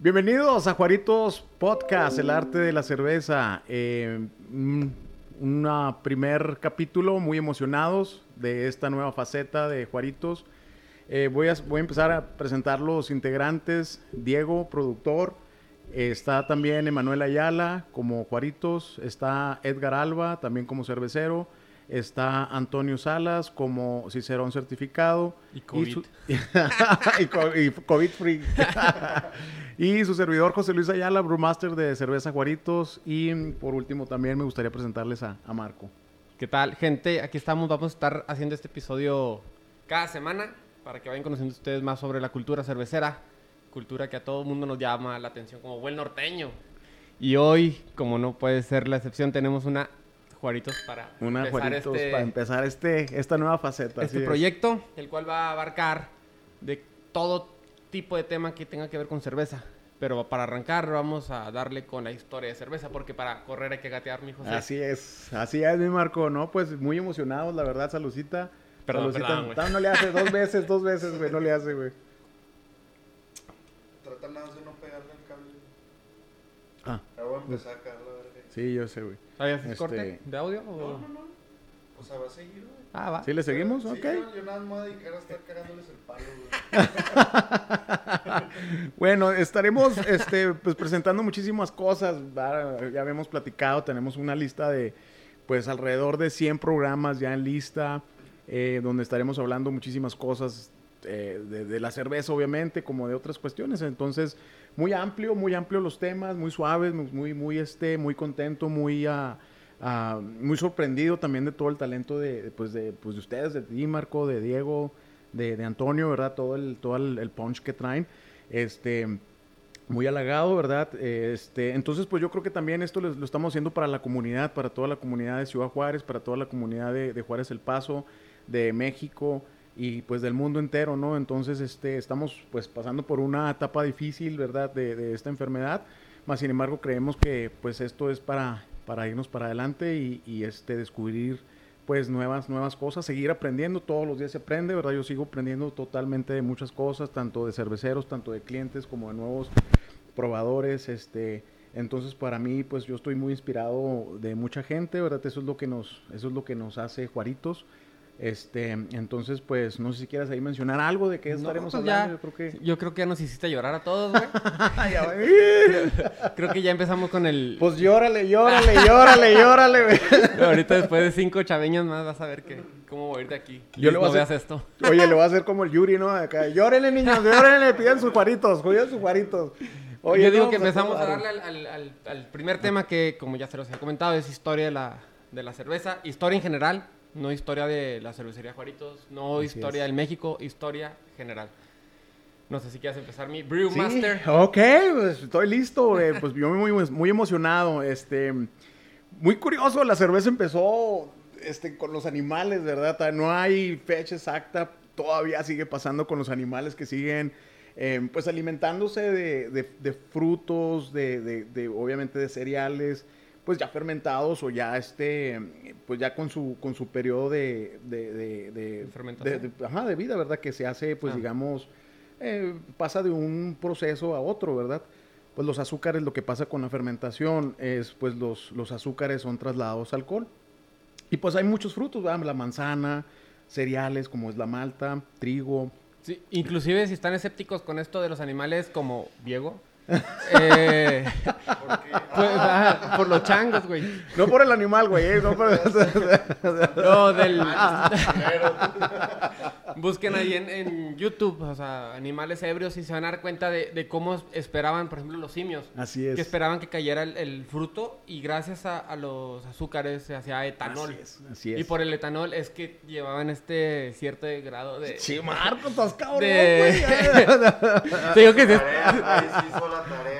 Bienvenidos a Juaritos Podcast, el arte de la cerveza. Eh, un una primer capítulo, muy emocionados de esta nueva faceta de Juaritos. Eh, voy, a, voy a empezar a presentar los integrantes. Diego, productor. está también Emanuel Ayala como Juaritos. Está Edgar Alba, también como cervecero. Está Antonio Salas como Cicerón certificado. Y COVID. Y, COVID free. y su servidor José Luis Ayala, brewmaster de Cerveza Juaritos. Y por último también me gustaría presentarles a, a Marco. ¿Qué tal, gente? Aquí estamos. Vamos a estar haciendo este episodio cada semana para que vayan conociendo ustedes más sobre la cultura cervecera. Cultura que a todo el mundo nos llama la atención como buen norteño. Y hoy, como no puede ser la excepción, tenemos una Juaritos para Una empezar este, para empezar este, esta nueva faceta. Este proyecto, el cual va a abarcar de todo tipo de tema que tenga que ver con cerveza. Pero para arrancar vamos a darle con la historia de cerveza, porque para correr hay que gatear, mi José. Así es, así es, mi Marco, ¿no? Pues muy emocionados, la verdad, Salucita. Perdón, perdón, no le hace dos veces, dos veces, güey, no le hace, güey. Trata nada de no pegarle el cable. Ah. Ya voy a empezar a Sí, yo sé, güey. ¿Sabías este... corte de audio? O... No, no, no. O sea, va a seguir, güey. Ah, va. ¿Sí le seguimos? Sí, ok. Yo, yo, nada más me voy a dedicar a estar cagándoles el palo, güey. bueno, estaremos este, pues, presentando muchísimas cosas. Ya habíamos platicado, tenemos una lista de, pues, alrededor de 100 programas ya en lista, eh, donde estaremos hablando muchísimas cosas eh, de, de, la cerveza, obviamente, como de otras cuestiones. Entonces, muy amplio, muy amplio los temas, muy suaves, muy, muy, este, muy contento, muy, uh, muy sorprendido también de todo el talento de, pues de, pues de ustedes, de ti, Marco, de Diego, de, de Antonio, ¿verdad? Todo el, todo el, punch que traen. Este, muy halagado, ¿verdad? Este, entonces, pues yo creo que también esto lo, lo, estamos haciendo para la comunidad, para toda la comunidad de Ciudad Juárez, para toda la comunidad de Juárez El Paso, de México, y pues del mundo entero, ¿no? Entonces, este, estamos pues pasando por una etapa difícil, ¿verdad? De, de esta enfermedad, más sin embargo creemos que pues esto es para, para irnos para adelante y, y, este, descubrir pues nuevas, nuevas cosas, seguir aprendiendo, todos los días se aprende, ¿verdad? Yo sigo aprendiendo totalmente de muchas cosas, tanto de cerveceros, tanto de clientes como de nuevos probadores, este... Entonces, para mí, pues yo estoy muy inspirado de mucha gente, ¿verdad? Eso es lo que nos, eso es lo que nos hace Juaritos. Este, entonces, pues, no sé si quieras ahí mencionar algo de qué estaremos pues hablando. Ya, yo, creo que... yo creo que ya nos hiciste llorar a todos, güey. creo, creo, que ya empezamos con el. Pues llórale, llórale, llórale, llórale, güey. Ahorita después de cinco chaveños más vas a ver que, cómo voy a ir de aquí. Yo le voy no a hacer... esto. Oye, le voy a hacer como el Yuri, ¿no? Acá, llórenle, niños, llórenle, pidan sus cuaritos, cuiden sus cuaritos. Oye, yo digo no, que empezamos a, a darle al, al, al, al, primer tema que, como ya se los he comentado, es historia de la, de la cerveza, historia en general no historia de la cervecería Juaritos, no Así historia es. del México, historia general. No sé si quieres empezar mi Brewmaster. Sí, ok, pues estoy listo. Eh, pues yo muy, muy emocionado. Este, muy curioso, la cerveza empezó este, con los animales, ¿verdad? No hay fecha exacta, todavía sigue pasando con los animales que siguen, eh, pues alimentándose de, de, de frutos, de, de, obviamente de cereales pues ya fermentados o ya este, pues ya con su, con su periodo de, de, de, de fermentación. De, ajá, de vida, ¿verdad? Que se hace, pues ah. digamos, eh, pasa de un proceso a otro, ¿verdad? Pues los azúcares, lo que pasa con la fermentación es, pues los, los azúcares son trasladados al alcohol. Y pues hay muchos frutos, ¿verdad? La manzana, cereales como es la malta, trigo. Sí, inclusive si están escépticos con esto de los animales como Diego, eh, ¿Por, qué? Pues, ah, por los changos, güey. No por el animal, güey. Eh, no, por... no, del. Busquen ahí en, en, YouTube, o sea, animales ebrios y se van a dar cuenta de, de, cómo esperaban, por ejemplo, los simios. Así es. Que esperaban que cayera el, el fruto y gracias a, a, los azúcares se hacía etanol. Así es, así es. Y por el etanol es que llevaban este cierto grado de. Sí, Marco, estás cabrón, güey. Te digo que se...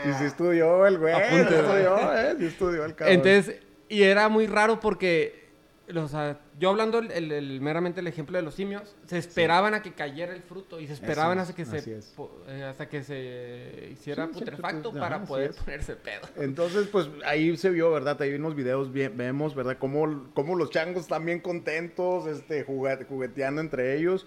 Sí, sí estudió el güey. Apunte, sí estudió, eh. Sí estudió el cabrón. Entonces, y era muy raro porque, o sea, yo hablando el, el, el, meramente el ejemplo de los simios, se esperaban sí. a que cayera el fruto y se esperaban hasta que se eh, hasta que se hiciera sí, putrefacto sí, para poder ponerse pedo. Entonces, pues ahí se vio, ¿verdad? Ahí en los videos bien, vemos, ¿verdad? Cómo, cómo los changos están bien contentos, este, jugueteando entre ellos.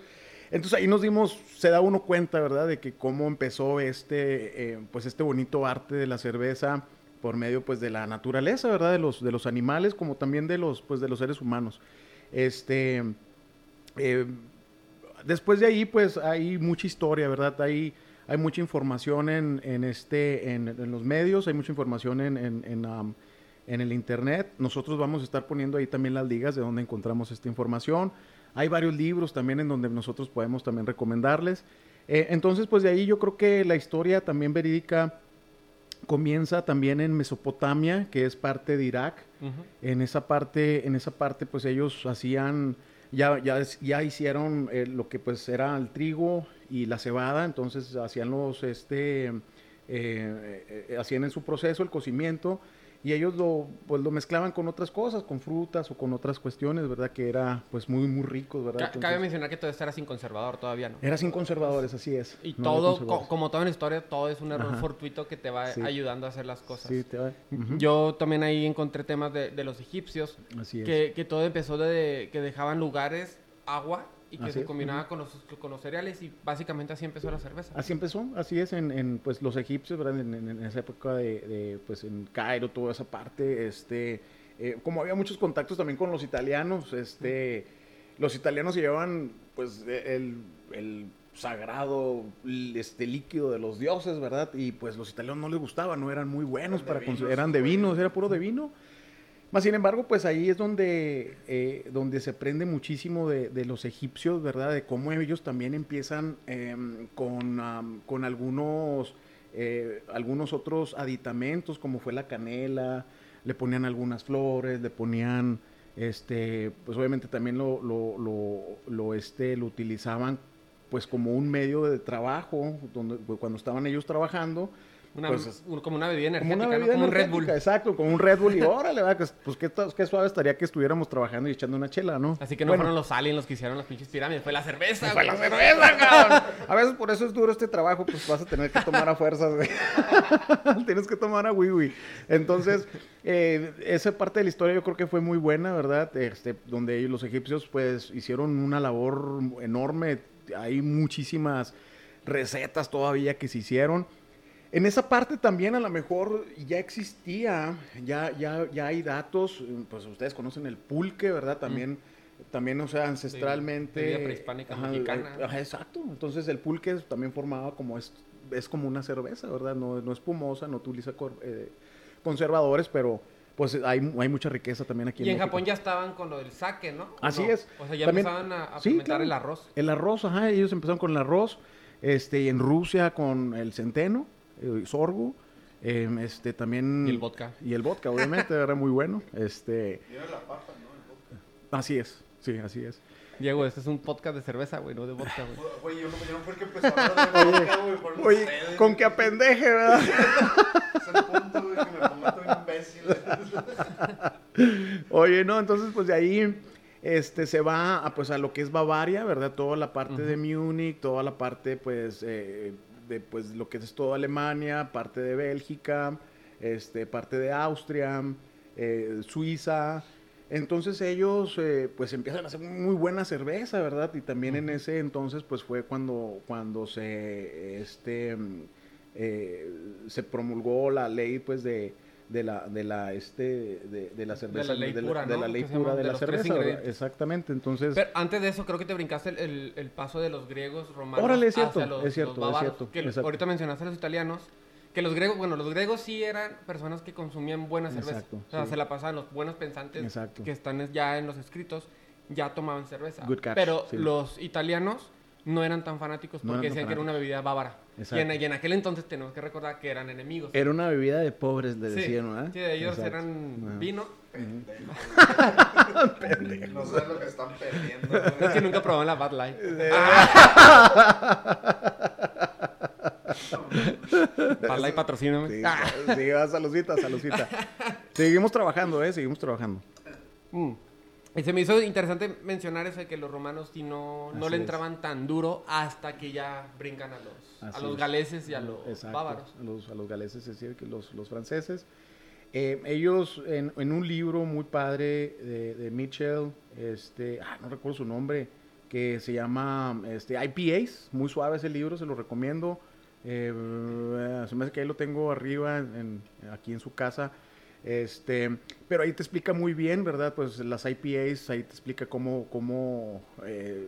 Entonces ahí nos dimos, se da uno cuenta, ¿verdad? De que cómo empezó este, eh, pues este bonito arte de la cerveza por medio, pues, de la naturaleza, ¿verdad? De los, de los animales, como también de los, pues, de los seres humanos. Este, eh, después de ahí, pues, hay mucha historia, ¿verdad? Hay, hay mucha información en, en este, en, los medios, hay mucha información en, um, en el internet. Nosotros vamos a estar poniendo ahí también las ligas de donde encontramos esta información. Hay varios libros también en donde nosotros podemos también recomendarles. Eh, entonces, pues de ahí yo creo que la historia también verídica comienza también en Mesopotamia, que es parte de Irak. En esa parte, en esa parte, pues ellos hacían, ya, ya, ya hicieron eh, lo que pues era el trigo y la cebada, entonces hacían los, este, eh, eh, hacían en su proceso el cocimiento y ellos lo, pues lo mezclaban con otras cosas, con frutas o con otras cuestiones, ¿verdad? Que era pues muy, muy rico, ¿verdad? Ca- Entonces, Cabe mencionar que todo esto era sin conservador todavía, ¿no? era sin conservadores, así es. Y no todo, co- como todo en la historia, todo es un error Ajá. fortuito que te va Sí. ayudando a hacer las cosas. Sí, te va- Yo también ahí encontré temas de, de los egipcios, Así es. que, que todo empezó de que dejaban lugares, agua, y que Así se combinaba con, los, con los cereales, y básicamente así empezó la cerveza. Así empezó, así es en, en, pues los egipcios, ¿verdad? En, en- en esa época de, de, pues en Cairo, toda esa parte, este, eh, como había muchos contactos también con los italianos, este, los italianos llevaban, pues, de- el, el sagrado, este, líquido de los dioses, ¿verdad? Y pues los italianos no les gustaba, no eran muy buenos Eran para consumir, eran de vinos, era puro de vino. Más sin embargo, pues ahí es donde, eh, donde se aprende muchísimo de, de los egipcios, ¿verdad? De cómo ellos también empiezan em, con, con algunos, eh, algunos otros aditamentos, como fue la canela, le ponían algunas flores, le ponían, este, pues obviamente también lo, lo, lo, lo, este, lo utilizaban pues como un medio de trabajo, donde, cuando estaban ellos trabajando, Una- pues, como una bebida como energética, una ¿no? como un Red Bull. Exacto, como un Red Bull y órale, ¿verdad? Que, pues qué, suave estaría que estuviéramos trabajando y echando una chela, ¿no? Así que no Bueno, fueron los aliens los que hicieron las pinches pirámides, fue la cerveza. fue la cerveza, cabrón. A veces por eso es duro este trabajo, pues vas a tener que tomar a fuerzas, güey. Tienes que tomar a wiwi. Entonces, eh, esa parte de la historia yo creo que fue muy buena, ¿verdad? Este, donde los egipcios, pues, hicieron una labor enorme. Hay muchísimas recetas todavía que se hicieron. En esa parte también a lo mejor ya existía, ya, ya, ya hay datos, pues ustedes conocen el pulque, ¿verdad? También, también o sea, ancestralmente... prehispánica mexicana. ajá, exacto. Entonces el pulque también formaba como es, es como una cerveza, ¿verdad? No, no espumosa, no utiliza eh, conservadores, pero pues hay, hay mucha riqueza también aquí Y en. Japón ya estaban con lo del sake, ¿no? ¿O Así no? es. O sea, ya También- empezaban a, a sí, fermentar claro. el arroz. El arroz, ajá, ellos empezaron con el arroz, este, y en Rusia con el centeno, eh, sorgo, em, este, también... Y el vodka. Y el vodka, obviamente, era muy bueno, este, Y era la papa, ¿no? El vodka. así es, sí, así es. Diego, este es un podcast de cerveza, güey, no de vodka, güey. Güey, yo no, yo no fue el que empezó a hablar de vodka, güey. fueron Oye, ustedes, con que apendeje, ¿verdad? Es el punto, güey, que me ponga todo imbécil. Oye, no, entonces pues de ahí este se va a pues a lo que es Bavaria, ¿verdad? Toda la parte de Múnich, toda la parte pues eh, de pues lo que es toda Alemania, parte de Bélgica, este parte de Austria, eh, Suiza. Entonces ellos eh, pues empiezan a hacer muy buena cerveza, ¿verdad? Y también en ese entonces pues fue cuando cuando se este eh, se promulgó la ley pues de de la de la este de, de la cerveza ley de, pura, de ¿no? la ley se pura llama de de la los tres cerveza ¿verdad? ingredientes. exactamente entonces Pero antes de eso, creo que te brincaste el, el- el paso de los griegos romanos Órale, es cierto, hacia los, es cierto, los bávaros, es cierto, que ahorita mencionaste a los italianos, que los griegos, bueno, los griegos sí eran personas que consumían buena cerveza. Exacto, o sea, sí. se la pasaban los buenos pensantes Exacto. que están es- ya en los escritos, ya tomaban cerveza. Good catch, Pero sí. los italianos no eran tan fanáticos No porque tan decían que era una bebida bávara. Y en, Exacto. y en aquel entonces tenemos que recordar que eran enemigos. era una bebida de pobres le Sí, decían ¿verdad? sí, de ellos Exacto. eran vino. No saben lo que están perdiendo, Es que nunca probaban la Bad Light. Bad Light patrocíname. Sí, Ah. sí, va, saludcita, saludcita. Seguimos trabajando, ¿eh? Seguimos trabajando. Mm. Y se me hizo interesante mencionar eso de que los romanos sí no, no Así le es. entraban tan duro hasta que ya brincan a los, a los es. galeses y a los Exacto, bávaros. A los, a los galeses, es decir, que los, los franceses. Eh, ellos, en, en un libro muy padre de, de Mitchell, este, ah, no recuerdo su nombre, que se llama este, IPAs, muy suave ese libro, se lo recomiendo. Eh, se me hace que ahí lo tengo arriba, en- aquí en su casa. Este, pero ahí te explica muy bien, ¿verdad? Pues las IPAs, ahí te explica cómo, cómo eh,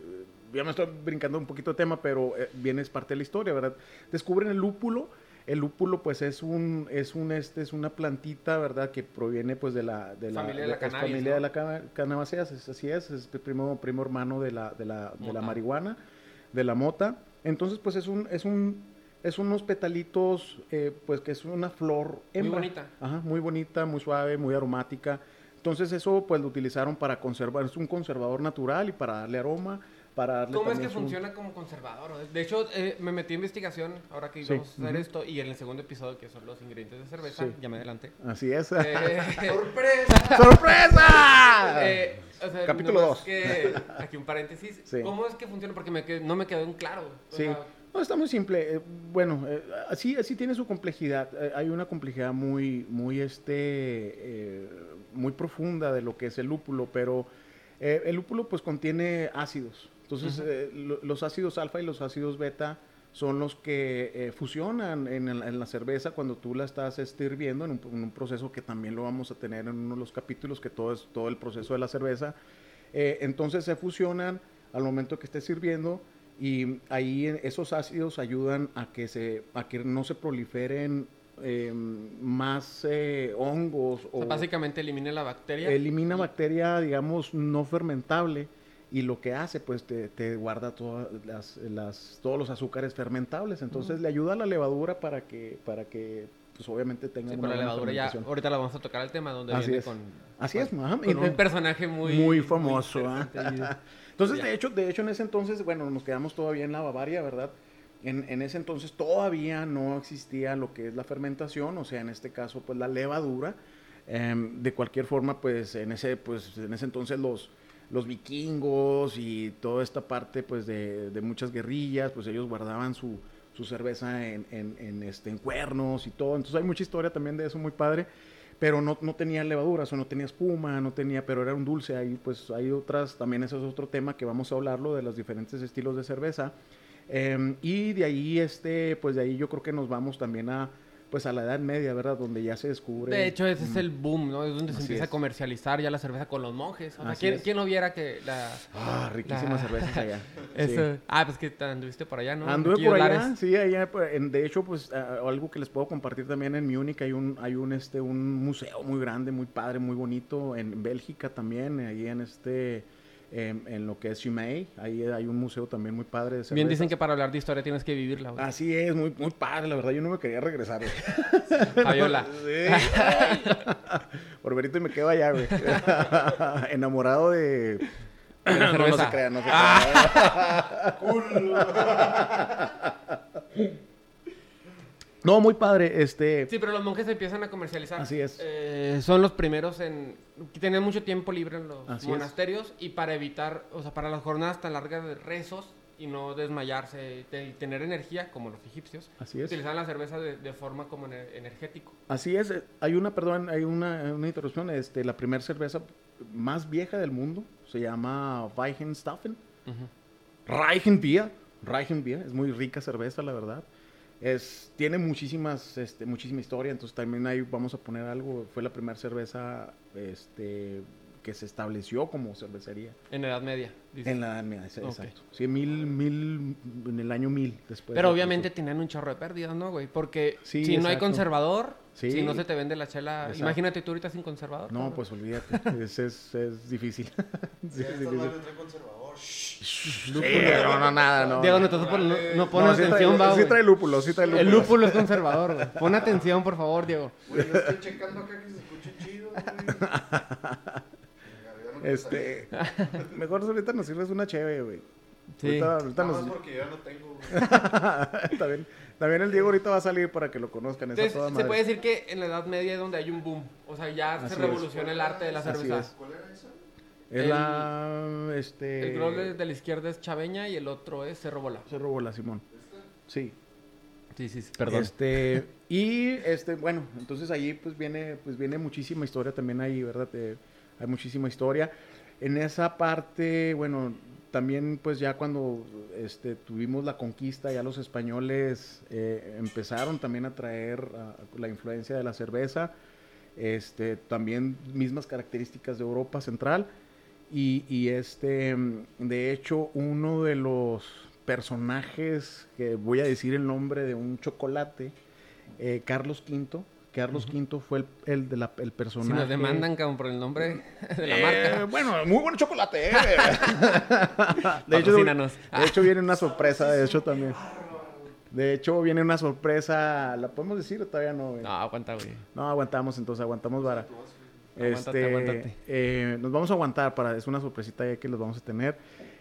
ya me estoy brincando un poquito de tema, pero eh, bien es parte de la historia, ¿verdad? Descubren el lúpulo. El lúpulo, pues, es un, es un, este, es una plantita, ¿verdad? Que proviene, pues, de la, de la, Familia de la cannabis, familia ¿no? de la cana- cannabaceas, es- así es, es el primo, primo hermano de la, de la, de la marihuana, de la mota. Entonces, pues, es un, es un, es unos petalitos, eh, pues, que es una flor Muy hembra. bonita. Ajá, muy bonita, muy suave, muy aromática. Entonces eso pues lo utilizaron para conservar, es un conservador natural y para darle aroma, para darle ¿Cómo es que su- funciona como conservador? De hecho, eh, me metí a investigación ahora que Sí, íbamos a hacer ujú. esto y en el segundo episodio, que son los ingredientes de cerveza, Sí. ya me adelanté. Así es. Eh, ¡Sorpresa! ¡Sorpresa! eh, o sea, Capítulo nomás dos. que- aquí un paréntesis. Sí. ¿Cómo es que funciona? Porque me no me quedó en claro. O Sí. sea, No, está muy simple. eh, bueno, eh, así, así tiene su complejidad. Eh, hay una complejidad muy, muy, este, muy profunda de lo que es el lúpulo, pero el lúpulo pues contiene ácidos. Entonces, lo- los ácidos alfa y los ácidos beta son los que fusionan en, la cerveza cuando tú la estás este, hirviendo en un, en un proceso que también lo vamos a tener en uno de los capítulos, que todo es todo el proceso de la cerveza. Entonces se fusionan al momento que esté sirviendo y ahí esos ácidos ayudan a que, se, a que no se proliferen eh, más eh, hongos o sea, básicamente elimina la bacteria. elimina bacteria, digamos, no fermentable y lo que hace, pues te, te guarda todas las, las- todos los azúcares fermentables. Entonces le ayuda a la levadura para que, para que pues obviamente tenga Sí, una pero la levadura ya, ahorita la vamos a tocar el tema donde Así viene es. con, Así es, con un personaje muy... muy famoso, ¿ah? Entonces, Ya. de hecho, de hecho, en ese entonces, bueno, nos quedamos todavía en la Bavaria, ¿verdad? En, en ese entonces todavía no existía lo que es la fermentación, o sea, en este caso, pues la levadura. Em, de cualquier forma, pues en ese, pues, en ese entonces los, los vikingos y toda esta parte, pues, de, de muchas guerrillas, pues ellos guardaban su, su cerveza en, en, en, este, en cuernos y todo. Entonces hay mucha historia también de eso muy padre pero no, no tenía levaduras o no tenía espuma, no tenía, pero era un dulce. Ahí pues hay otras, también eso es otro tema que vamos a hablarlo de los diferentes estilos de cerveza. Em, y de ahí, este, pues de ahí yo creo que nos vamos también a, pues a la Edad Media, ¿verdad? Donde ya se descubre. De hecho, ese es Mm. el boom, ¿no? Es donde se empieza es. a comercializar ya la cerveza con los monjes. O sea, ¿quién, quién no viera que la... Ah, riquísimas La- cervezas allá. Sí. Ah, pues que te anduviste por allá, ¿no? Anduve por allá, Lares. sí, allá, pues, en- de hecho, pues, ah, algo que les puedo compartir también en Múnich, hay un, hay un, este, un museo muy grande, muy padre, muy bonito, en Bélgica también, ahí en este, en lo que es Chimay, ahí hay un museo tambi't muy padre de Bien dicen que para hablar de historia tienes que vivirla, güey. Así es, muy, muy padre, la verdad, yo no me quería regresar. Fabiola. Sí. Por verito y me quedo allá, güey. Enamorado de... no, no se crean, no se Ah. crean. No, muy padre, este... Sí, pero los monjes empiezan a comercializar. Así es. Eh, son los primeros en... Tenían mucho tiempo libre en los Así es. monasterios y para evitar, o sea, para las jornadas tan largas de rezos y no desmayarse y te- y tener energía, como los egipcios, Así es. utilizaban la cerveza de, de forma como ener- energético. Así es, eh, hay una, perdón, hay una, una interrupción, este, la primera cerveza más vieja del mundo se llama Weihenstephan, Reichenbier, Reichenbier, es muy rica cerveza, la verdad. Es, tiene muchísimas, este, muchísima historia, entonces también ahí vamos a poner algo, fue la primera cerveza, este, que se estableció como cervecería En Edad Media. dice. en la Edad Media, exacto. Sí, mil, mil, en el año mil después. Pero de obviamente Cristo. tenían un chorro de pérdidas, ¿no, güey? Porque Sí, si no hay conservador, Sí. si no se te vende la chela... Exacto. Imagínate tú ahorita sin conservador. No, pues olvídate, es, es, es difícil. Sí, es difícil. conservador. Shh. Sí, no, no, nada, no. Diego, no. no, no, no, no No, pones sí atención, trae, va, sí trae lúpulo, sí trae lúpulo. El lúpulo es conservador, güey. Pon atención, por favor, Diego. Güey, yo estoy checando acá que se escuche chido, güey. Este, mejor ahorita nos sirves una chévere, güey. Sí. Ahorita, ahorita nos... porque yo ya no tengo, güey. también, también el Diego ahorita va a salir para que lo conozcan. Entonces, toda se madre. puede decir que en la Edad Media es donde hay un boom. O sea, ya Así se es. revoluciona el arte de la cerveza. es. ¿Cuál era esa? Es el- la... Este... El de, de la izquierda es Chaveña y el otro es Cerro Bola. Se robó la Simón. Sí. Sí, sí, Este, y este, bueno, entonces ahí pues viene, pues viene muchísima historia también ahí, ¿verdad? Eh, hay muchísima historia. En esa parte, bueno, también pues ya cuando este, tuvimos la conquista, ya los españoles eh, empezaron también a traer la influencia de la cerveza, este, también mismas características de Europa Central. Y, y, este, de hecho, uno de los personajes, que voy a decir el nombre de un chocolate, eh, Carlos V, Carlos V fue el, el, de la, el personaje. Si nos demandan como por el nombre de la Eh, marca. bueno, muy buen chocolate, ¿eh? de, hecho, de hecho, viene una sorpresa, de hecho, también. De hecho, viene una sorpresa. ¿La podemos decir o todavía no? güey? No, aguanta, güey. No, aguantamos, entonces aguantamos vara. Aguántate, Este, aguántate. eh, nos vamos a aguantar para, es una sorpresita ya que los vamos a tener.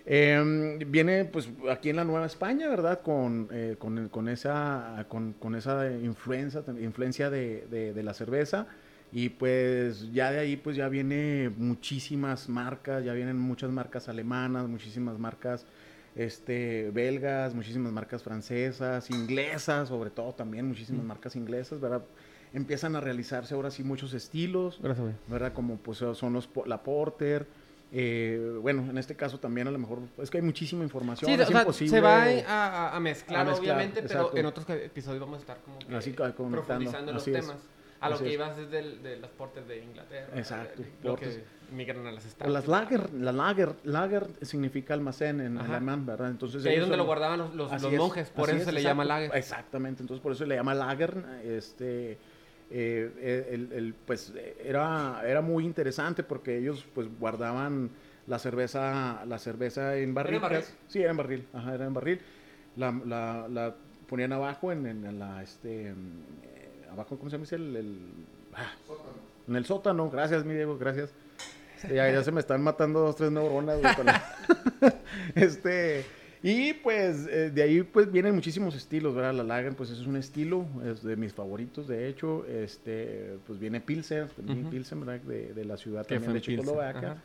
Eh, viene pues aquí en la Nueva España, ¿verdad? Con, eh, con, con esa, con, con esa influencia, influencia de, de- de la cerveza. Y pues ya de ahí pues ya viene muchísimas marcas, ya vienen muchas marcas alemanas, muchísimas marcas este, belgas, muchísimas marcas francesas, inglesas, sobre todo también muchísimas marcas inglesas, ¿verdad? Empiezan a realizarse ahora sí muchos estilos, Gracias. ¿verdad? Como pues son los la Porter. eh, bueno, en este caso también a lo mejor es que hay muchísima información. Sí, es o sea, imposible. se va a, mezclar, a mezclar, obviamente, pero en otros episodios vamos a estar como que Así profundizando en los es. temas. A lo Así que ibas es del- de las portes de Inglaterra. Exacto, de- Lo portes. que migran a las estados. las lager, la lager, lager significa almacén en Ajá. alemán, ¿verdad? Entonces ahí es donde son- lo guardaban los, los- los es, monjes, por eso es, se le llama lager. Exactamente, entonces por eso se le llama lager. Este, eh, el, el- pues eh, era, era muy interesante porque ellos pues guardaban la cerveza, la cerveza en barril. en barril? Sí, era en barril, ajá, era en barril. La, la, la ponían abajo en, en la, este, eh, abajo, ¿cómo se llama? El, el- ah, en el sótano, gracias, mi Diego, gracias. Este, Ya, ya se me están matando dos, tres neuronas. güey, este, y pues eh, de ahí pues vienen muchísimos estilos, ¿verdad? La Lager pues es un estilo, es de mis favoritos de hecho. Este, pues viene Pilsen, también. Pilsen, ¿verdad? De, de la ciudad también de ajá.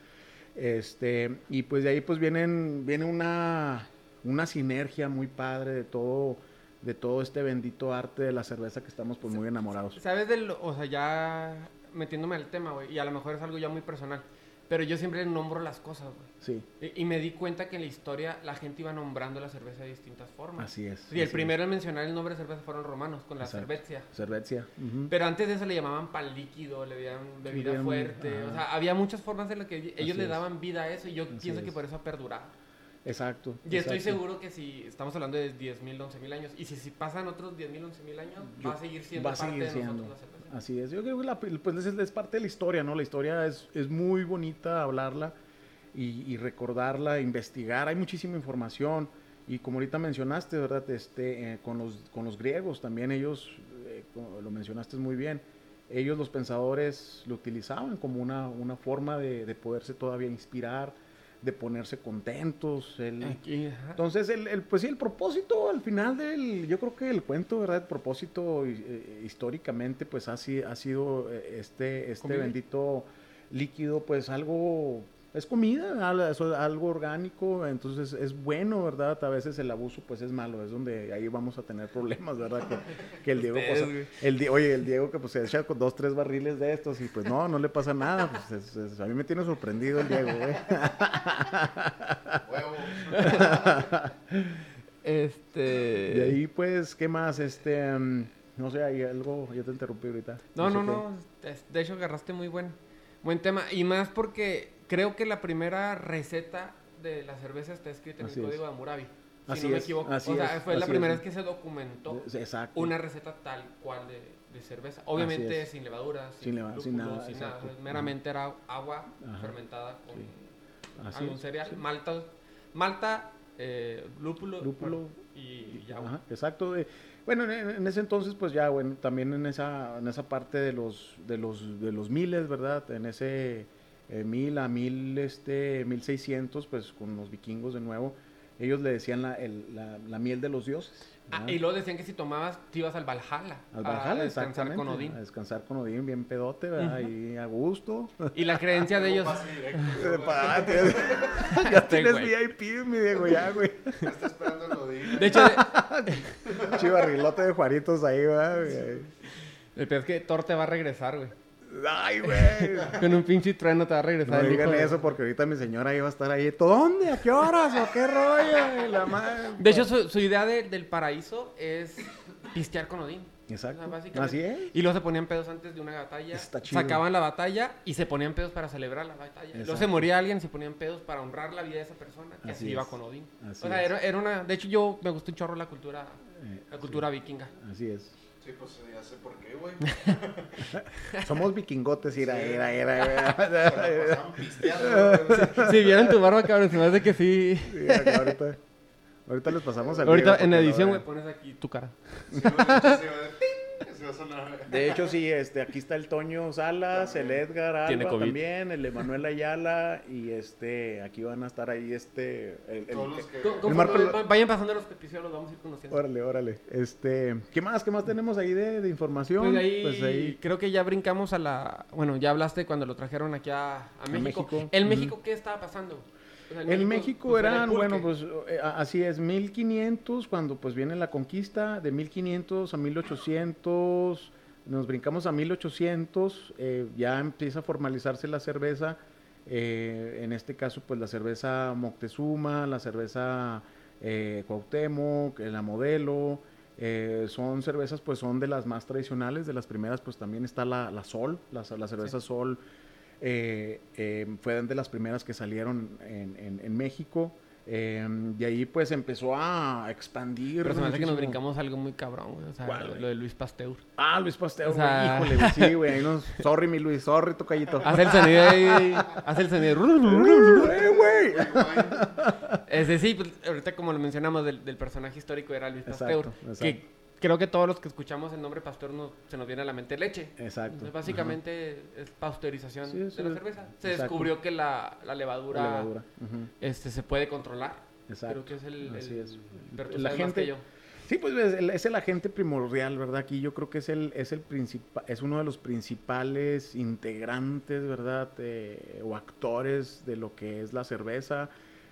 Este, y pues de ahí pues vienen, viene una, una sinergia muy padre de todo, de todo este bendito arte de la cerveza que estamos pues muy enamorados. ¿Sabes del, o sea, ya metiéndome al tema, güey, y a lo mejor es algo ya muy personal, pero yo siempre nombro las cosas, güey. Sí, Y, y me di cuenta que en la historia la gente iba nombrando la cerveza de distintas formas. así es. Y el primero en mencionar el nombre de cerveza fueron romanos, con la. Cervezia. ujú. Pero antes de eso le llamaban pan líquido, le dieron bebida fuerte. O sea, había muchas formas en las que ellos Así le daban vida a eso y yo Así pienso que por eso ha perdurado. Exacto. Y estoy seguro que si estamos hablando de 10.000, 11.000 años, y si, si pasan otros 10.000, 11.000 años, Yo- va a seguir siendo va a parte seguir de siendo. nosotros la. Así es, yo creo que la, pues es, es parte de la historia, ¿no? La historia es, es muy bonita hablarla y, y recordarla, investigar, hay muchísima información y como ahorita mencionaste, ¿verdad? Este, eh, con, los, con los griegos también ellos, eh, lo mencionaste muy bien, ellos los pensadores lo utilizaban como una, una forma de, de poderse todavía inspirar, de ponerse contentos, el, Aquí, entonces, el, el- pues sí, el propósito al final del, yo creo que el cuento, ¿verdad? El propósito eh, históricamente, pues ha, ha sido eh, este, este bendito líquido, pues algo, es comida, eso, algo orgánico, entonces es bueno, ¿verdad? A veces el abuso, pues es malo, es donde ahí vamos a tener problemas, ¿verdad? Que, que el Diego, pues, Ustedes, el, oye, el Diego que pues se echa con dos, tres barriles de estos y pues no, no le pasa nada, pues es- es- a mí me tiene sorprendido el Diego, güey. Huevo. Este. De ahí, pues, ¿qué más? Este, mm, no sé, hay algo, ya te interrumpí ahorita. No, no, no. es- De hecho, agarraste muy buen, buen tema. Y más porque creo que la primera receta de la cerveza está escrita en Así el es. código de Hammurabi. Si Así no me es, equivoco. así o sea, es, fue la primera vez que se documentó Exacto. una receta tal cual de, de cerveza. Obviamente sin levadura, sin, Sin leva- sin nada, sin nada. exacto. Meramente era agua Ajá. fermentada con Sí. Algún cereal, sí. malta, malta eh, lúpulo, Lúpulo y, y agua. Ajá, exacto. eh, bueno, en, en ese entonces, pues ya, bueno, también en esa, en esa parte de los, de los, de los miles, ¿verdad? En ese eh, mil a mil, este, mil seiscientos, pues con los vikingos de nuevo, ellos le decían la, el- la, la miel de los dioses. Ah, y luego decían que si tomabas, te ibas al Valhalla. Al a Valhalla, descansar exactamente. con Odín. A descansar con Odín, bien pedote, ¿verdad? Y a gusto. Y la creencia de ellos. Tienes- ya tienes güey. VIP, mi Diego, ya, güey. Ya está esperando el Odín. De hecho, de- Chivarrilote de Juaritos ahí, ¿verdad? güey? el peor es que Thor te va a regresar, güey. Ay, güey. Con un pinche trueno te va a regresar No digan eso porque ahorita mi señora iba a estar ahí. ¿Todo dónde? ¿A qué horas? ¿O qué rollo? Y la madre- De hecho, su, su idea de- del paraíso es pistear con Odín. Exacto. O sea, básicamente. Así es. Y luego se ponían pedos antes de una batalla. Está chido. Sacaban la batalla y se ponían pedos para celebrar la batalla. Y Luego se Exacto. moría alguien y se ponían pedos para honrar la vida de esa persona que Así así iba con Odín. Así o sea, es. era, era una. De hecho, yo me gustó un chorro la cultura, Eh, la cultura vikinga. Así es. Sí, pues ya sé por qué, güey. Somos vikingotes, ira, Sí. ira, ira, ira. güey. si vieron tu barba, cabrón, se me hace que sí. Sí, ahorita, ahorita les pasamos al Ahorita en edición, güey, vean. pones aquí tu cara. Sí, de hecho, sí, este, aquí está el Toño Salas, el Edgar Alba Tiene COVID. también, el Emanuel Ayala y este, aquí van a estar ahí este, el, el- Todos los que... Marco vayan pasando los los vamos a ir conociendo. Órale, órale. Este, ¿qué más? ¿Qué más tenemos ahí de, de información? Pues ahí, Pues ahí- creo que ya brincamos a la... Bueno, ya hablaste cuando lo trajeron aquí a, a México. México. ¿En Ujú. México qué estaba pasando? O sea, En México pues, eran, bueno, pues eh, así es, 1500 cuando pues viene la conquista, de 1500 a 1800, nos brincamos a 1800, eh, ya empieza a formalizarse la cerveza, eh, en este caso pues la cerveza Moctezuma, la cerveza eh, Cuauhtémoc, eh, la Modelo, eh, son cervezas pues son de las más tradicionales, de las primeras pues también está la, la Sol, la, la cerveza Sol eh, eh, fue de las primeras que salieron en, en- en México. Eh, de ahí pues empezó a expandir. Pero se me hace que nos brincamos algo muy cabrón, güey. O sea, ¿Cuál, lo, de Luis Pasteur. Ah, Luis Pasteur, O sea- güey, híjole, güey, sí, güey, ahí nos... Sorry, mi Luis, sorry, tocallito. Hace el sonido ahí, hace el sonido. Güey. Sí, pues, ahorita como lo mencionamos del, del personaje histórico era Luis Pasteur. Exacto, exacto. Que creo que todos los que escuchamos el nombre Pasteur nos- se nos viene a la mente leche. Exacto. Entonces, básicamente es pasteurización Sí, de la cerveza. Se exacto. descubrió que la, la levadura, La levadura. ujú. este, se puede controlar. Exacto. Creo que es el... Así el- es. pero tú La sabes más gente- que yo. Sí, pues es el, es el agente primordial, ¿verdad? Aquí yo creo que es el, es el principal, es uno de los principales integrantes, ¿verdad? Eh, o actores de lo que es la cerveza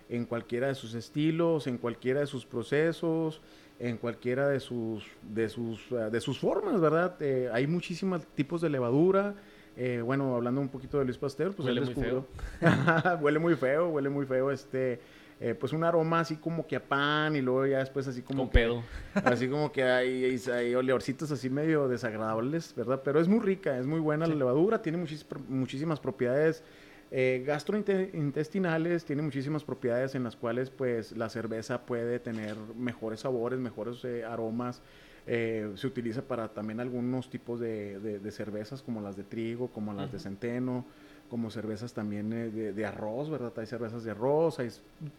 en cualquiera de sus estilos, en cualquiera de sus procesos, en cualquiera de sus, de sus, eh, de sus formas, ¿verdad? Eh, hay muchísimos tipos de levadura. Eh, bueno, hablando un poquito de Luis Pasteur, pues Huele él muy descubrió. huele muy feo, huele muy feo. Este, eh, pues un aroma así como que a pan y luego ya después así como Con que- pedo. Así como que hay, hay, oleorcitos así medio desagradables, ¿verdad? Pero es muy rica, es muy buena la levadura, tiene muchis- muchísimas propiedades eh, gastrointestinales, tiene muchísimas propiedades en las cuales pues la cerveza puede tener mejores sabores, mejores eh, aromas. Eh, se utiliza para también algunos tipos de, de- de cervezas como las de trigo, como las de centeno, como cervezas también eh, de, de arroz, ¿verdad? Hay cervezas de arroz, hay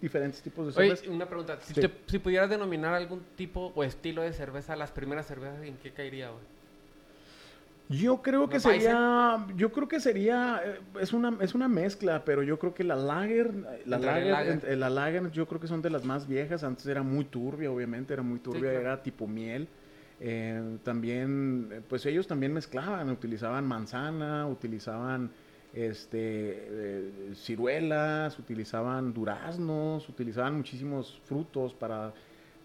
diferentes tipos de Oye, cervezas. una pregunta. Si, Sí. te- si pudieras denominar algún tipo o estilo de cerveza, las primeras cervezas, ¿en qué caería, güey? Yo creo que sería, yo creo que sería, es una, es una mezcla, pero yo creo que la lager, la lager, lager. ent- la lager, yo creo que son de las más viejas. Antes era muy turbia, obviamente, era muy turbia, claro. era tipo miel. Eh, también, eh, pues ellos también mezclaban, utilizaban manzana, utilizaban este eh, ciruelas, utilizaban duraznos, utilizaban muchísimos frutos para,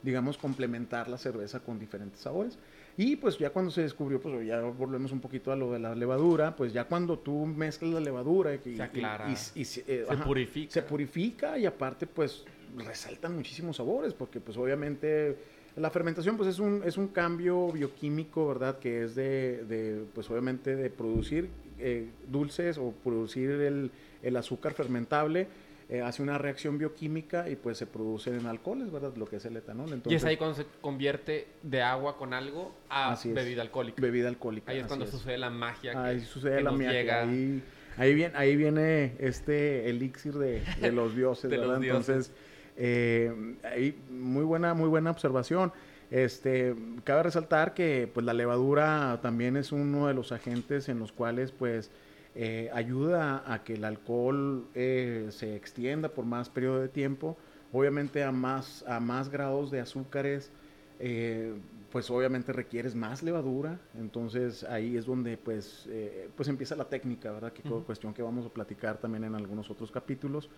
digamos, complementar la cerveza con diferentes sabores. Y pues ya cuando se descubrió, pues ya volvemos un poquito a lo de la levadura, pues ya cuando tú mezclas la levadura y, Se aclara. y- y- y se- eh, Se ajá, purifica. se purifica y aparte pues resaltan muchísimos sabores porque pues obviamente la fermentación pues es un, es un cambio bioquímico, ¿verdad? Que es de, de, pues obviamente de producir eh, dulces o producir el, el azúcar fermentable, eh, hace una reacción bioquímica y pues se producen en alcoholes, ¿verdad? Lo que es el etanol. y Entonces, es ahí cuando se convierte de agua con algo a bebida alcohólica. bebida alcohólica. Ahí es cuando sucede la magia. que- Ahí sucede que la nos magia. llega. Ahí, ahí, viene, ahí viene este elixir de, de los dioses, De los ¿verdad? dioses. Entonces, eh, ahí, muy buena, muy buena observación. Este, cabe resaltar que pues la levadura también es uno de los agentes en los cuales pues eh, ayuda a que el alcohol eh, se extienda por más periodo de tiempo, obviamente a más, a más grados de azúcares, eh, pues obviamente requieres más levadura, entonces ahí es donde pues, eh, pues empieza la técnica, ¿verdad? Que Ujú. cuestión que vamos a platicar también en algunos otros capítulos.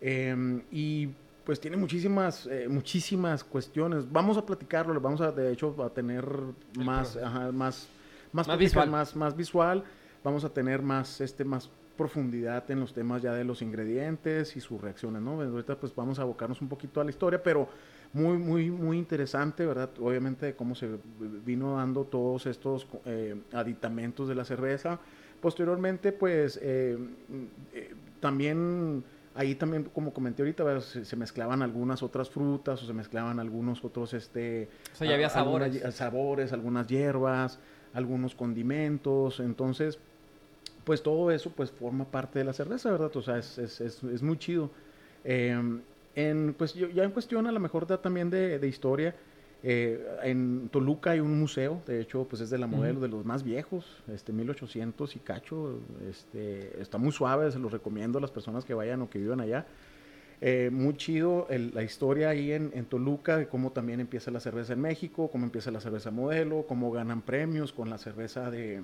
Em, y pues tiene muchísimas, eh, muchísimas cuestiones. Vamos a platicarlo, vamos a de hecho a tener más, ajá, más, más, Más visual. más, más visual. Vamos a tener más, este, más profundidad en los temas ya de los ingredientes y sus reacciones, ¿no? Ahorita pues vamos a abocarnos un poquito a la historia, pero muy, muy, muy interesante, ¿verdad? Obviamente de cómo se vino dando todos estos eh, aditamentos de la cerveza. Posteriormente, pues eh, eh, también ahí también, como comenté ahorita, se, se mezclaban algunas otras frutas o se mezclaban algunos otros, este... O sea, ya había algunas sabores. sabores, algunas hierbas, algunos condimentos, entonces, pues todo eso pues forma parte de la cerveza, ¿verdad? O sea, es, es, es, es muy chido. Eh, en, pues ya en cuestión a lo mejor da también de, de historia, eh, en Toluca hay un museo, de hecho, pues es de la modelo, de los más viejos, este 1800 y cacho, este, está muy suave, se los recomiendo a las personas que vayan o que vivan allá. Eh, muy chido el- la historia ahí en, en Toluca, de cómo también empieza la cerveza en México, cómo empieza la cerveza modelo, cómo ganan premios con la cerveza de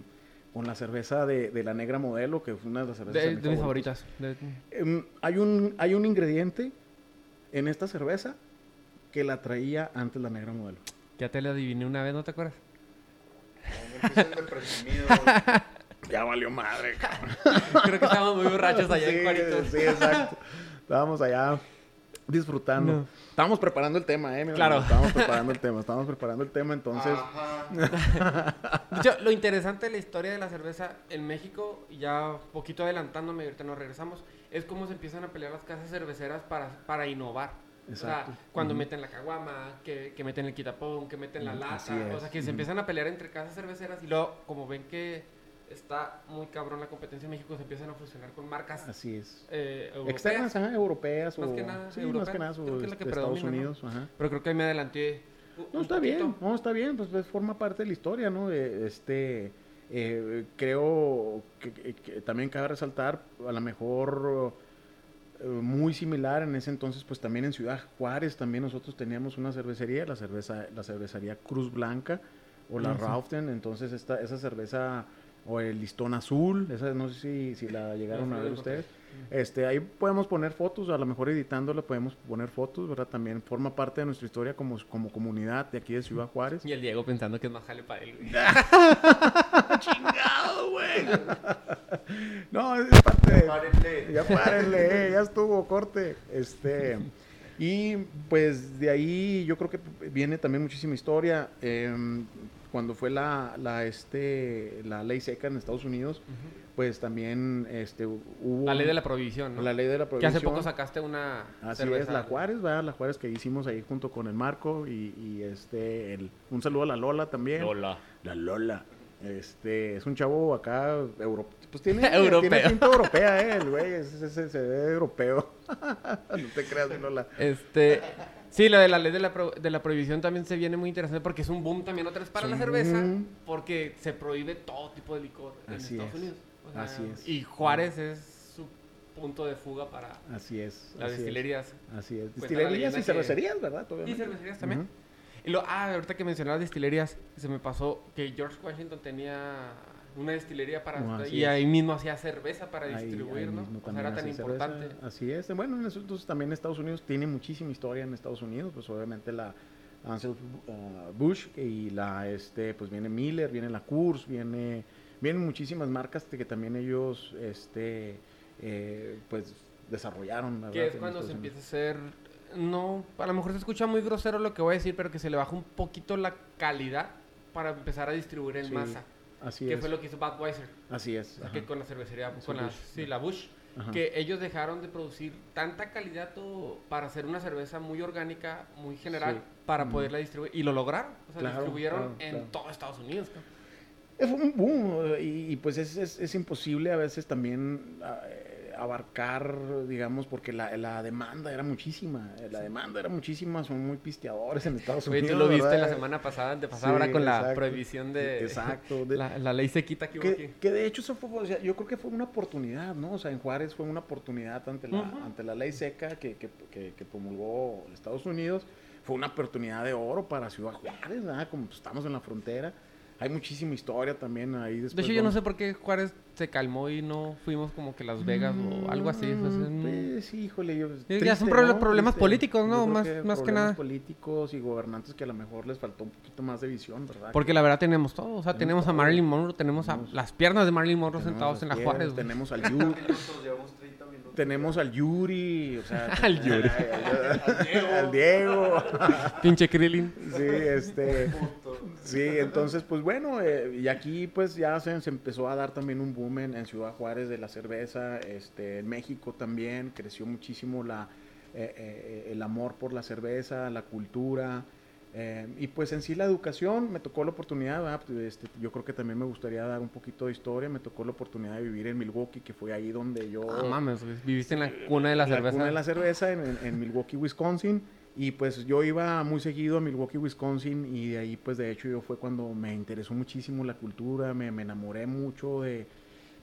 con la cerveza de, de la negra modelo, que fue una de las cervezas De, mis de mis favoritas. De- Em, hay, un, hay un ingrediente en esta cerveza que la traía antes la negra modelo. ya te lo adiviné una vez, ¿no te acuerdas? De. Ya valió madre, Creo que estábamos muy borrachos allá sí, en Juaritos. sí, exacto. Estábamos allá disfrutando. No. Estábamos preparando el tema, ¿eh? mi Claro. amigo? Estábamos preparando el tema, estábamos preparando el tema, entonces... Ajá. De hecho, lo interesante de la historia de la cerveza en México, y ya poquito adelantándome, ahorita nos regresamos, es cómo se empiezan a pelear las casas cerveceras para, para innovar. Exacto. O sea, cuando meten la caguama, que, que meten el quitapón, que meten la lata. O sea, que se empiezan a pelear entre casas cerveceras y luego, como ven que está muy cabrón la competencia en México, se empiezan a fusionar con marcas Así es. eh, europeas. Externas, ajá, europeas Más o... que nada, sí, más que nada, Creo o que es la que de Estados predomina, ¿no? Unidos, ajá. Pero creo que ahí me adelanté. un- No, está poquito. bien, no, está bien, pues, pues, forma parte de la historia, ¿no? Eh, este, eh, creo que, que- que también cabe resaltar, a lo mejor eh, muy similar en ese entonces, pues también en Ciudad Juárez también nosotros teníamos una cervecería, la cerveza, la cervecería Cruz Blanca o la Ah, sí. Rauften, entonces esta, esa cerveza o el listón azul, esa no sé si, si la llegaron a ver ustedes. Este, ahí podemos poner fotos, a lo mejor editándola podemos poner fotos, ¿verdad? También forma parte de nuestra historia como, como comunidad de aquí de Ciudad Juárez. Y el Diego pensando que es más jale para él. güey. ¡Chingado, güey! no, es parte de... Párenle. Ya párenle, eh, ya estuvo, corte. Este, y pues de ahí yo creo que viene también muchísima historia. Em, cuando fue la, la, este, la ley seca en Estados Unidos, pues también este, hubo... La ley de la prohibición, ¿no? la ley de la que prohibición. hace poco sacaste una Así cerveza. es, la Juárez, ¿verdad? La Juárez que hicimos ahí junto con el Marco y, y, este, el, un saludo a la Lola también. Lola. La Lola. Este, es un chavo acá, euro, pues tiene, Europeo. tiene pinta europea, eh, el güey, es- es- es- se ve europeo. no te creas, Lola. Este, sí, lo de la ley de la, pro- de la prohibición también se viene muy interesante porque es un boom también otra vez para Es la cerveza porque se prohíbe todo tipo de licor en Así Estados es. Unidos. O sea, Así es. Y Juárez es su punto de fuga para Así es. las así es, destilerías. Así es. La Destilerías y que- cervecerías, ¿verdad? Y Obviamente. cervecerías también. Y lo, ah, ahorita que mencionabas destilerías, se me pasó que George Washington tenía una destilería para... No, y es. ahí mismo hacía cerveza para Ahí- distribuir, ahí ¿no? O sea, era tan cerveza. importante. Así es. Bueno, en eso, entonces también Estados Unidos tiene muchísima historia en Estados Unidos, pues obviamente la Ansel uh, Bush y la este pues viene Miller, viene la Coors, viene vienen muchísimas marcas que también ellos este eh, pues desarrollaron, ¿verdad? Que es cuando se empieza a hacer. No, a lo mejor se escucha muy grosero lo que voy a decir, pero que se le baja un poquito la calidad para empezar a distribuir en Sí, masa. Así Que es. fue lo que hizo Budweiser. Así es. que con la cervecería, con la, sí, la Bush. Ajá. Que ellos dejaron de producir tanta calidad todo para hacer una cerveza muy orgánica, muy general, Sí. para poderla distribuir. Y lo lograron. O sea, Claro, distribuyeron claro, en claro. todo Estados Unidos. Es un boom y, y, pues es, es, es imposible a veces también ah, abarcar, digamos, porque la, la demanda era muchísima, eh, la demanda era muchísima, son muy pisteadores en Estados Unidos. tú lo viste la semana pasada, de pasada Sí, ahora con la exacto. prohibición de... Exacto. de- La, la ley se quita que hubo aquí. que, que de hecho eso fue, o sea, yo creo que fue una oportunidad, ¿no? O sea, en Juárez fue una oportunidad ante la, ante la ley seca que, que, que, que promulgó Estados Unidos. Fue una oportunidad de oro para Ciudad Juárez, ¿verdad? Como pues, estamos en la frontera. Hay muchísima historia también ahí. De después hecho, yo no sé por qué Juárez se calmó y no fuimos como que Las Vegas o algo así. Mm, mm, pues, sí, híjole, yo, ya son proble- problemas políticos, ¿no? Yo creo Más- más que problemas nada. políticos y gobernantes que a lo mejor les faltó un poquito más de visión, ¿verdad? Porque la verdad tenemos todo. O sea, Tenemos tenemos a. Marilyn Monroe, tenemos a las piernas de Marilyn Monroe sentados en la Juárez. Tenemos al Yuri, Minutos, llevamos 30 minutos. tenemos al Yuri, o sea, Al Yuri. al Diego. Pinche Krillin. Sí, este. Sí, entonces, pues bueno, eh, y aquí pues ya se, se empezó a dar también un boom en, en Ciudad Juárez de la cerveza, este, en México también creció muchísimo la, eh, eh, el amor por la cerveza, la cultura, eh, y pues en sí la educación, me tocó la oportunidad. Pues, este, yo creo que también me gustaría dar un poquito de historia, me tocó la oportunidad de vivir en Milwaukee, que fue ahí donde yo... Ah, mames. Viviste en la cuna de la, cerveza. cuna de la cerveza en, en- en Milwaukee, Wisconsin. Y pues yo iba muy seguido a Milwaukee, Wisconsin. Y de ahí, pues de hecho, yo fue cuando me interesó muchísimo la cultura. Me, me enamoré mucho de,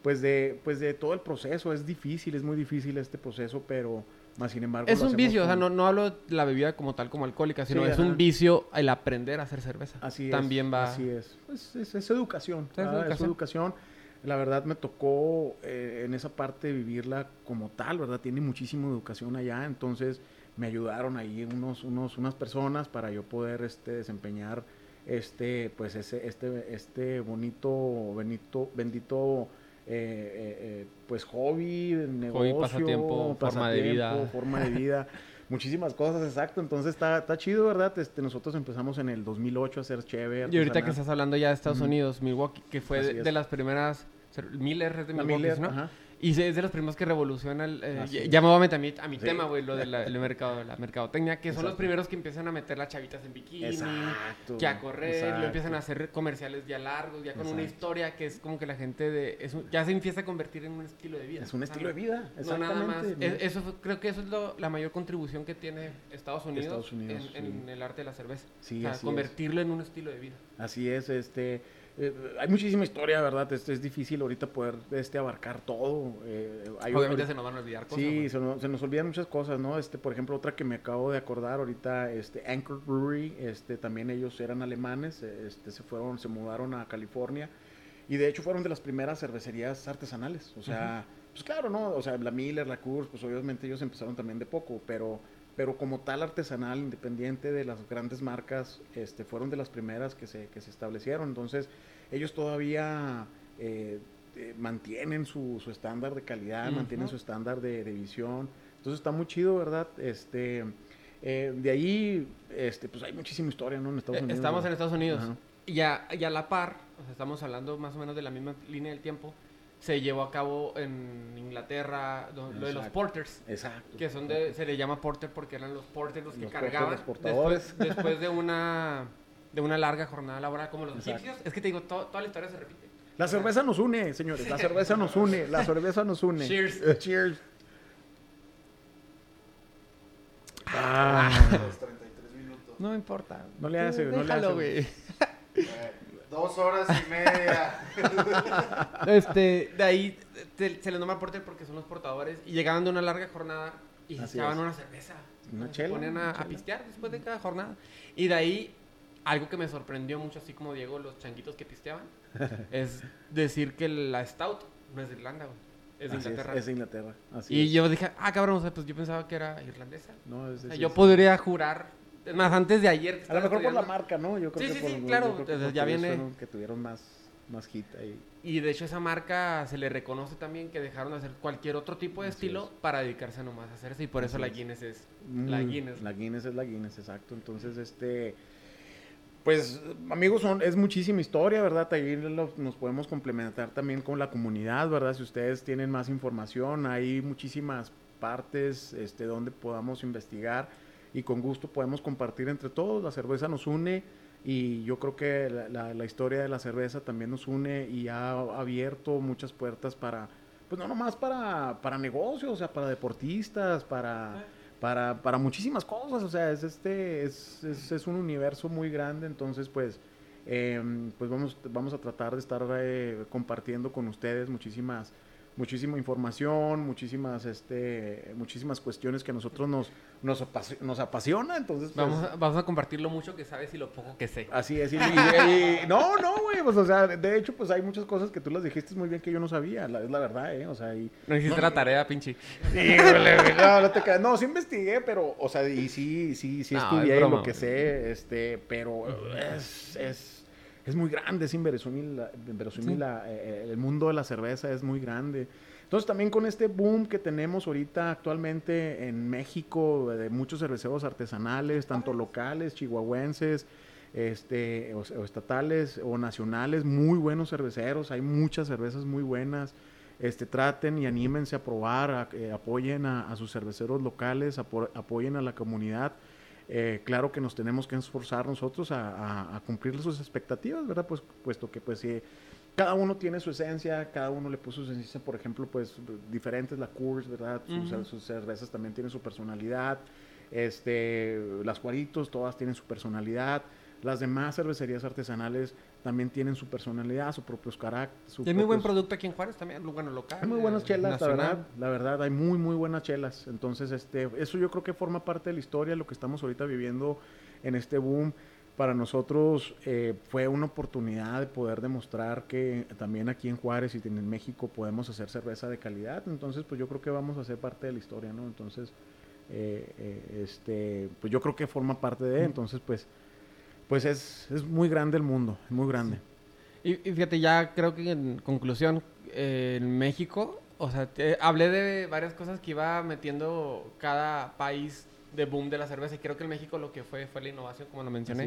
pues de, pues de todo el proceso. Es difícil, es muy difícil este proceso, pero más sin embargo. Es lo un vicio, o sea, no, no hablo de la bebida como tal como alcohólica, sino Sí, es ajá. un vicio el aprender a hacer cerveza. Así es. También va. Así es. Pues es, es educación. Es ¿verdad? Es educación. educación. La verdad me tocó eh, en esa parte vivirla como tal, ¿verdad? Tiene muchísima educación allá, entonces me ayudaron ahí unos, unos, unas personas para yo poder este, desempeñar este, pues ese, este, este bonito, benito, bendito eh, eh, eh, pues hobby, negocio, pasatiempo, forma de vida. pasatiempo, forma de vida. Muchísimas cosas, exacto. Entonces está, está chido, ¿verdad? Este, nosotros empezamos en el 2008 a hacer chévere. Y ahorita que estás hablando ya de Estados Ujú. Unidos, Milwaukee, que fue de, las primeras. Miller es de Milwaukee, Miller, ¿no? ajá. Y es de los primeros que revoluciona el. eh, ya- me voy a meter a mi, a mi Sí. tema, güey, lo de la, el mercado, la mercadotecnia, que son los primeros que empiezan a meter las chavitas en bikini, Exacto. que a correr, exacto. lo empiezan a hacer comerciales ya largos, ya con una historia que es como que la gente de. es un- ya se empieza a convertir en un estilo de vida. Es un estilo de vida, No, nada más. Es- eso fue- creo que eso es lo- la mayor contribución que tiene Estados Unidos, Estados Unidos, en, en el arte de la cerveza. Sí, o sea, es. convertirlo en un estilo de vida. Así es, este, eh, hay muchísima historia, ¿verdad? Este, es difícil ahorita poder este, abarcar todo. eh, hay Obviamente se nos van a olvidar cosas. Sí, güey. se nos, se nos olvidan muchas cosas, ¿no? Este, por ejemplo, otra que me acabo de acordar ahorita, este, Anchor Brewery, este, también ellos eran alemanes, eh, este, se fueron, se mudaron a California y de hecho fueron de las primeras cervecerías artesanales, o sea, pues claro, ¿no? O sea, la Miller, la Coors, pues obviamente ellos empezaron también de poco, pero, pero como tal artesanal, independiente de las grandes marcas, este, fueron de las primeras que se, que se establecieron, entonces ellos todavía eh, eh, mantienen su, su estándar de calidad, mantienen Ujú. su estándar de, de visión. Entonces está muy chido, ¿verdad? Este, eh, de ahí, este, pues hay muchísima historia, ¿no? En Estados Eh, Unidos. Estamos en Estados Unidos. Ajá. Y a, y a la par, o sea, estamos hablando más o menos de la misma línea del tiempo, se llevó a cabo en Inglaterra lo, lo de los porters. Exacto. Que son de, se le llama porter porque eran los porters los que Los porters, cargaban los después, después de una de una larga jornada laboral como los egipcios. Es que te digo, to- toda la historia se repite. La cerveza nos une, señores. La cerveza nos une. La cerveza nos une. Cheers. Eh, cheers. Ah, Los 33 minutos. No importa. No le hace, no le Déjalo, hace. güey. Eh, dos horas y media. Este, de ahí te- se les nombra porter porque son los portadores y llegaban de una larga jornada y se echaban es. una cerveza. Una Se chela, ponían a, a pistear después de cada jornada. Y de ahí, algo que me sorprendió mucho, así como Diego, los changuitos que pisteaban, es decir que la Stout no es de Irlanda, güey. Es de Inglaterra. Es, de Inglaterra. Así y es. yo dije, ah, cabrón, o sea, pues yo pensaba que era irlandesa. No, es- O sea, es- yo es- podría jurar, es más, antes de ayer. A lo mejor por la marca, ¿no? Yo creo Sí, que sí, por, sí, claro, porque ya viene- que tuvieron más, más hit ahí. Y de hecho esa marca se le reconoce también que dejaron de hacer cualquier otro tipo de Así estilo es. para dedicarse nomás a hacerse y por eso Así la es. Guinness es la Mm, Guinness. La Guinness es la Guinness, exacto. Entonces, este. Pues, amigos, son, es muchísima historia, ¿verdad? Ahí lo- nos podemos complementar también con la comunidad, ¿verdad? Si ustedes tienen más información, hay muchísimas partes este, donde podamos investigar y con gusto podemos compartir entre todos. La cerveza nos une y yo creo que la, la- la historia de la cerveza también nos une y ha abierto muchas puertas para, pues no nomás para, para negocios, o sea, para deportistas, para para, para muchísimas cosas, o sea, es este, es, es, es un universo muy grande, entonces pues, eh, pues vamos, vamos a tratar de estar eh, compartiendo con ustedes muchísimas muchísima información, muchísimas, este, muchísimas cuestiones que a nosotros nos, nos, apasi- nos apasiona, entonces... pues, Vamos a, vamos a compartir lo mucho que sabes y lo poco que sé. Así es, y, y- y- no, no, güey, pues, o sea, de hecho, pues hay muchas cosas que tú las dijiste muy bien que yo no sabía, la, es la verdad, ¿eh? O sea, y... No hiciste la tarea, pinche. Híjole, no, no te creas. No, sí investigué, pero, o sea, y sí, sí, sí No, estudié es broma, lo que sé, este, pero es, es, es muy grande, es inverosímil, Sí. la- eh, el mundo de la cerveza es muy grande. Entonces también con este boom que tenemos ahorita actualmente en México de muchos cerveceros artesanales, tanto locales, chihuahuenses, este, o, o estatales o nacionales, muy buenos cerveceros, hay muchas cervezas muy buenas. Este, traten y anímense a probar, a- eh, apoyen a, a sus cerveceros locales, apo- apoyen a la comunidad. Eh, claro que nos tenemos que esforzar nosotros a, a- a cumplir sus expectativas, ¿verdad? Pues, puesto que pues eh, cada uno tiene su esencia, cada uno le puso su esencia, por ejemplo, pues diferentes, la Coors, ¿verdad? Sus cervezas también tienen su personalidad, este, las Juaritos, todas tienen su personalidad, las demás cervecerías artesanales también tienen su personalidad, su propios caracteres. Y hay muy buen producto aquí en Juárez también, bueno, local. Hay muy buenas eh, chelas, la verdad, la verdad, hay muy, muy buenas chelas. Entonces, este, eso yo creo que forma parte de la historia, lo que estamos ahorita viviendo en este boom. Para nosotros eh, fue una oportunidad de poder demostrar que también aquí en Juárez y en México podemos hacer cerveza de calidad. Entonces, pues yo creo que vamos a ser parte de la historia, ¿no? Entonces, eh, eh, este, pues yo creo que forma parte de, entonces, pues, pues es, es muy grande el mundo, muy grande. Y, y fíjate, ya creo que en conclusión, eh, en México, o sea, te- hablé de varias cosas que iba metiendo cada país de boom de la cerveza y creo que en México lo que fue fue la innovación, como lo mencioné.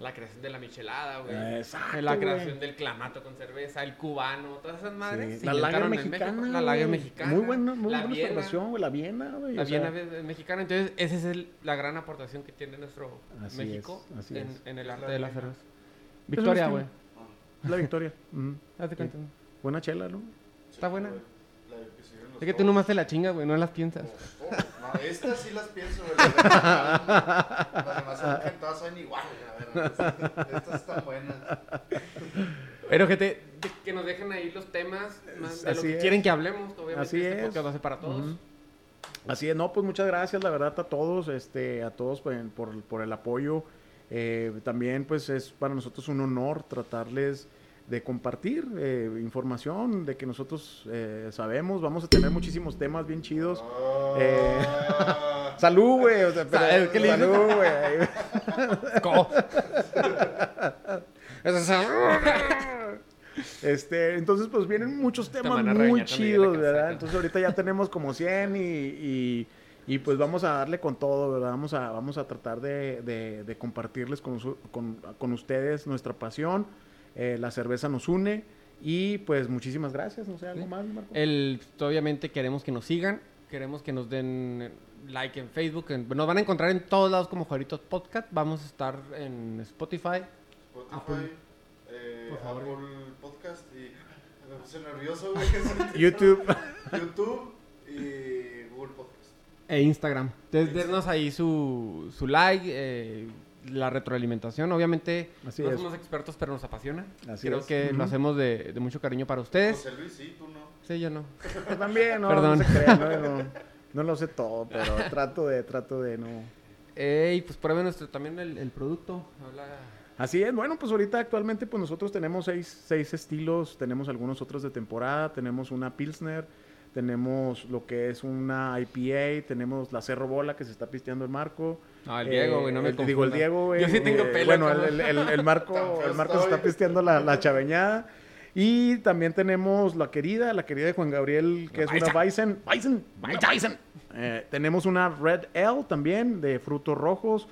La creación de la michelada, güey. Exacto, la güey. creación del clamato con cerveza, el cubano, todas esas madres. Sí, La lager mexicana. México. La lager mexicana. Muy buena, muy la buena Viena, güey. La Viena, güey. La sea, Viena ve- mexicana. Entonces, esa es el- la gran aportación que tiene nuestro Así México es, así en, es. en el La arte de la cerveza. Victoria, güey. La victoria. Cuenta. Buena chela, ¿no? Está buena. La de que sirven los Es que tú topos. nomás te la chingas, güey, no las piensas. Oh, oh, no, estas sí las pienso, güey. Las demás, son todas son igual, a ver, estas, estas están buenas. Pero que, te, de- que nos dejen ahí los temas más de lo Así que es. quieren que hablemos. Obviamente Así este es. podcast va a ser para todos. Ujú. Así es, no, pues muchas gracias, la verdad, a todos, este, a todos pues, por, por el apoyo. Eh, también, pues, es para nosotros un honor tratarles de compartir eh, información de que nosotros eh, sabemos. Vamos a tener muchísimos temas bien chidos. Eh, Ah, Salud, güey. O sea, salud, güey. Este, entonces, pues vienen muchos temas muy chidos, ¿verdad? Entonces, ahorita ya tenemos como 100 y, y, y, pues vamos a darle con todo, ¿verdad? Vamos a, vamos a tratar de, de- de compartirles con, su- con, con ustedes nuestra pasión. Eh, la cerveza nos une y pues muchísimas gracias. No sé, algo Sí. más, Marco. El, obviamente queremos que nos sigan, queremos que nos den like en Facebook. en- nos van a encontrar en todos lados como Juaritos Podcast. Vamos a estar en Spotify. Spotify, Apple. eh, Por favor. Apple Podcast y me puse nervioso, güey. YouTube. YouTube y Google Podcast. E Instagram. Entonces, dennos ahí su, su like, eh, la retroalimentación. Obviamente, Así no es. somos expertos, pero nos apasiona. Así Creo es. que lo hacemos de, de mucho cariño para ustedes. José Luis, sí, tú no. Sí, yo no. Pues también, no, Perdón. no se crean, no, no, no lo sé todo, pero trato de, trato de no. Eh, y pues prueben nuestro, también el, el producto. Habla... Así es, bueno, pues ahorita actualmente pues nosotros tenemos seis, seis estilos, tenemos algunos otros de temporada, tenemos una Pilsner, tenemos lo que es una IPA, tenemos la Cerro Bola que se está pisteando el Marco. No, el Diego, güey, no me el- Digo, el. Diego, güey. Yo sí tengo eh, pelo, Bueno, el, el- el- el Marco, el Marco se está pisteando la, la chaveñada. Y también tenemos la querida, la querida de Juan Gabriel, que La es una Bison. Bison, Bison. Eh, tenemos una Red Ale también, de frutos rojos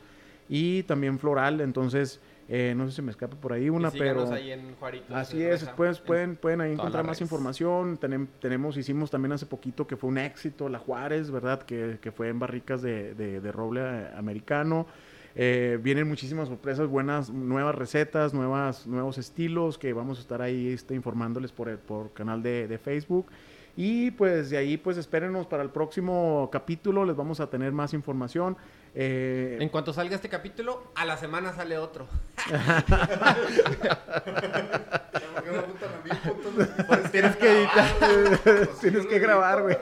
y también floral. Entonces, eh, no sé si me escapa por ahí una, Y pero... ahí en Juaritos. Así es, pues, en- pueden, pueden ahí encontrar más información. Tenem- tenemos, hicimos también hace poquito que fue un éxito, la Juárez, ¿verdad? Que, que fue en barricas de, de- de roble eh, americano. Eh, vienen muchísimas sorpresas, buenas, nuevas recetas, nuevas, nuevos estilos que vamos a estar ahí este, informándoles por el por canal de, de Facebook. Y pues de ahí, pues espérenos para el próximo capítulo, les vamos a tener más información. Eh, En cuanto salga este capítulo, a la semana sale otro. Tienes que editar. güey. Pues Tienes que grabar, pero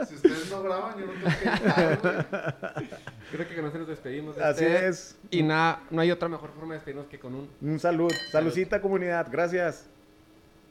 Si ustedes no graban, yo no tengo que editar, güey. Creo que con eso nos despedimos. de Así ustedes. es. Y nada, no hay otra mejor forma de despedirnos que con un Un salud. Saludcita, comunidad. Gracias.